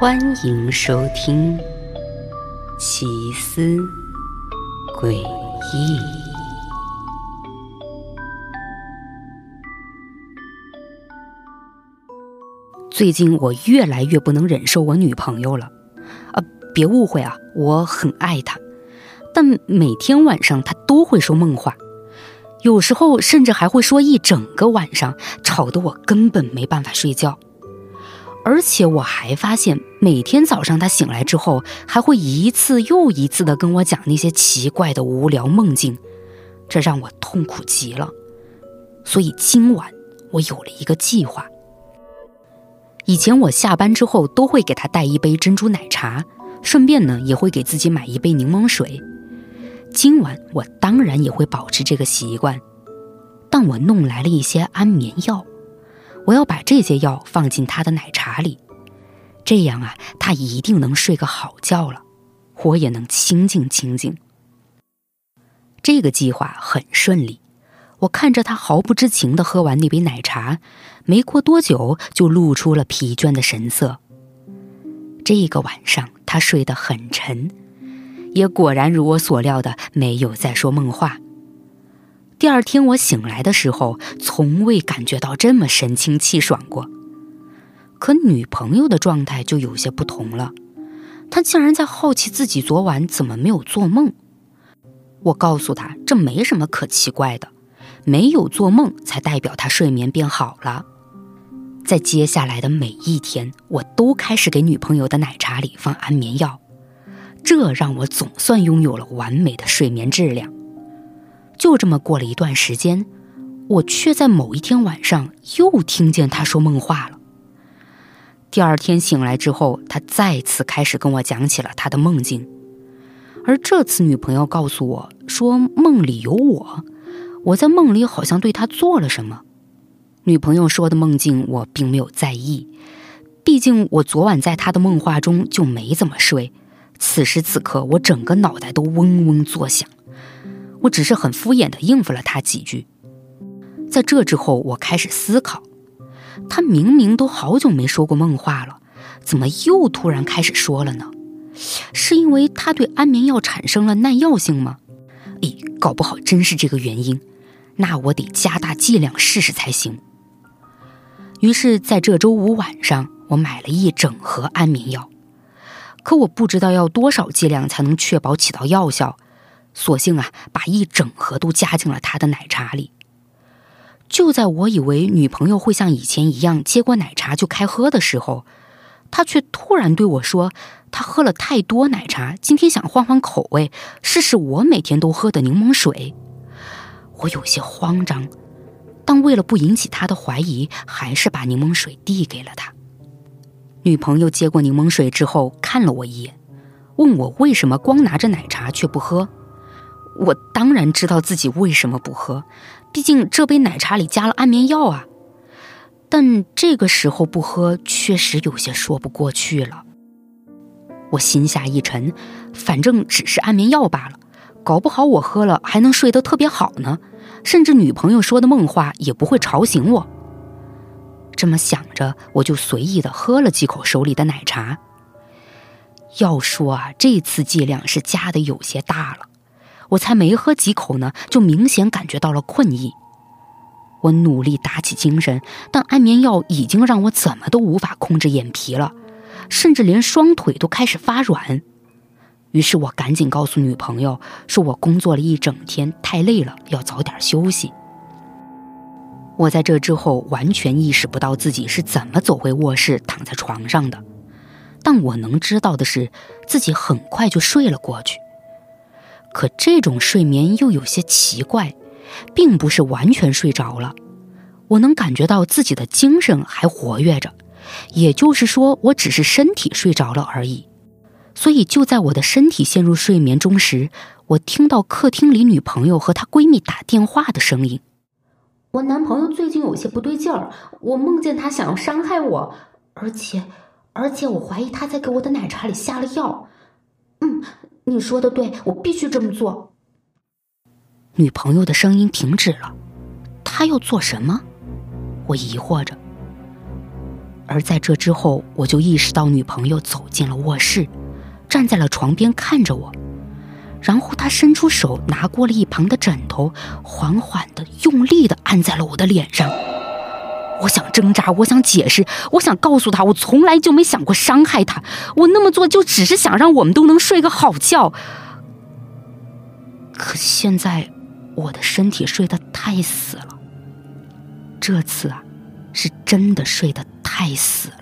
欢迎收听《奇思诡异》。最近我越来越不能忍受我女朋友了，啊，别误会啊，我很爱她，但每天晚上她都会说梦话，有时候甚至还会说一整个晚上，吵得我根本没办法睡觉。而且我还发现，每天早上他醒来之后，还会一次又一次的跟我讲那些奇怪的无聊梦境，这让我痛苦极了。所以今晚我有了一个计划。以前我下班之后都会给他带一杯珍珠奶茶，顺便呢也会给自己买一杯柠檬水。今晚我当然也会保持这个习惯，但我弄来了一些安眠药。我要把这些药放进他的奶茶里，这样啊，他一定能睡个好觉了，我也能清静清静。这个计划很顺利，我看着他毫不知情的喝完那杯奶茶，没过多久就露出了疲倦的神色。这个晚上他睡得很沉，也果然如我所料的，没有再说梦话。第二天我醒来的时候，从未感觉到这么神清气爽过。可女朋友的状态就有些不同了，她竟然在好奇自己昨晚怎么没有做梦。我告诉她，这没什么可奇怪的，没有做梦才代表她睡眠变好了。在接下来的每一天，我都开始给女朋友的奶茶里放安眠药，这让我总算拥有了完美的睡眠质量。就这么过了一段时间，我却在某一天晚上又听见他说梦话了。第二天醒来之后，他再次开始跟我讲起了他的梦境，而这次女朋友告诉我说梦里有我，我在梦里好像对他做了什么。女朋友说的梦境我并没有在意，毕竟我昨晚在他的梦话中就没怎么睡，此时此刻我整个脑袋都嗡嗡作响。我只是很敷衍的应付了他几句，在这之后，我开始思考，他明明都好久没说过梦话了，怎么又突然开始说了呢？是因为他对安眠药产生了耐药性吗？咦，搞不好真是这个原因，那我得加大剂量试试才行。于是，在这周五晚上，我买了一整盒安眠药，可我不知道要多少剂量才能确保起到药效。索性啊，把一整盒都加进了他的奶茶里。就在我以为女朋友会像以前一样接过奶茶就开喝的时候，他却突然对我说：“他喝了太多奶茶，今天想换换口味，试试我每天都喝的柠檬水。”我有些慌张，但为了不引起他的怀疑，还是把柠檬水递给了他。女朋友接过柠檬水之后，看了我一眼，问我为什么光拿着奶茶却不喝。我当然知道自己为什么不喝，毕竟这杯奶茶里加了安眠药啊。但这个时候不喝，确实有些说不过去了。我心下一沉，反正只是安眠药罢了，搞不好我喝了还能睡得特别好呢，甚至女朋友说的梦话也不会吵醒我。这么想着，我就随意的喝了几口手里的奶茶。要说啊，这次剂量是加的有些大了。我才没喝几口呢，就明显感觉到了困意。我努力打起精神，但安眠药已经让我怎么都无法控制眼皮了，甚至连双腿都开始发软。于是我赶紧告诉女朋友，说我工作了一整天，太累了，要早点休息。我在这之后完全意识不到自己是怎么走回卧室，躺在床上的，但我能知道的是，自己很快就睡了过去。可这种睡眠又有些奇怪，并不是完全睡着了，我能感觉到自己的精神还活跃着，也就是说，我只是身体睡着了而已。所以就在我的身体陷入睡眠中时，我听到客厅里女朋友和她闺蜜打电话的声音。我男朋友最近有些不对劲儿，我梦见他想要伤害我，而且，而且我怀疑他在给我的奶茶里下了药。嗯。你说的对，我必须这么做。女朋友的声音停止了，她要做什么？我疑惑着。而在这之后，我就意识到女朋友走进了卧室，站在了床边看着我，然后她伸出手拿过了一旁的枕头，缓缓的、用力的按在了我的脸上。我想挣扎，我想解释，我想告诉他，我从来就没想过伤害他，我那么做就只是想让我们都能睡个好觉。可现在，我的身体睡得太死了。这次啊，是真的睡得太死了。